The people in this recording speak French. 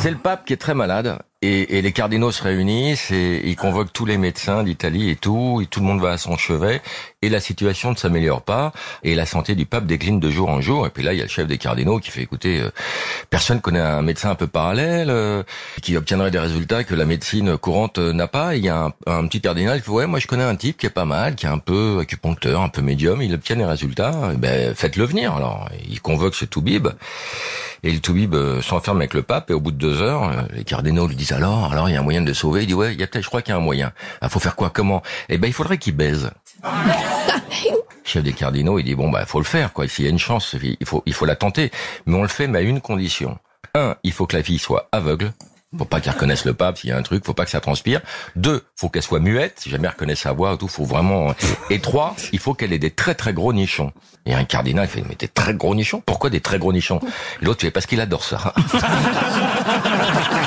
C'est le pape qui est très malade et, et, les cardinaux se réunissent et ils convoquent tous les médecins d'Italie et tout, et tout le monde va à son chevet et la situation ne s'améliore pas et la santé du pape décline de jour en jour. Et puis là, il y a le chef des cardinaux qui fait écouter, euh, personne connaît un médecin un peu parallèle euh, qui obtiendrait des résultats que la médecine courante euh, n'a pas. il y a un, petit cardinal qui fait ouais, moi je connais un type qui est pas mal, qui est un peu acupuncteur, un peu médium, il obtient les résultats. ben faites-le venir. Alors il convoque ce toubib et le toubib s'enferme avec le pape et au bout de deux heures, les cardinaux lui disent alors, alors il y a un moyen de le sauver. Il dit ouais, il y a peut-être, je crois qu'il y a un moyen. Il ah, faut faire quoi? Comment? Eh ben, il faudrait qu'il baise. Chef des cardinaux, il dit bon bah faut le faire quoi. S'il y a une chance, il faut il faut la tenter, mais on le fait mais à une condition. Un, il faut que la fille soit aveugle. Faut pas qu'elle reconnaisse le pape s'il y a un truc, faut pas que ça transpire. Deux, faut qu'elle soit muette, si jamais elle reconnaît sa voix, tout, faut vraiment. Et trois, il faut qu'elle ait des très très gros nichons. Et un cardinal il fait mais des très gros nichons? Pourquoi des très gros nichons? L'autre fait parce qu'il adore ça.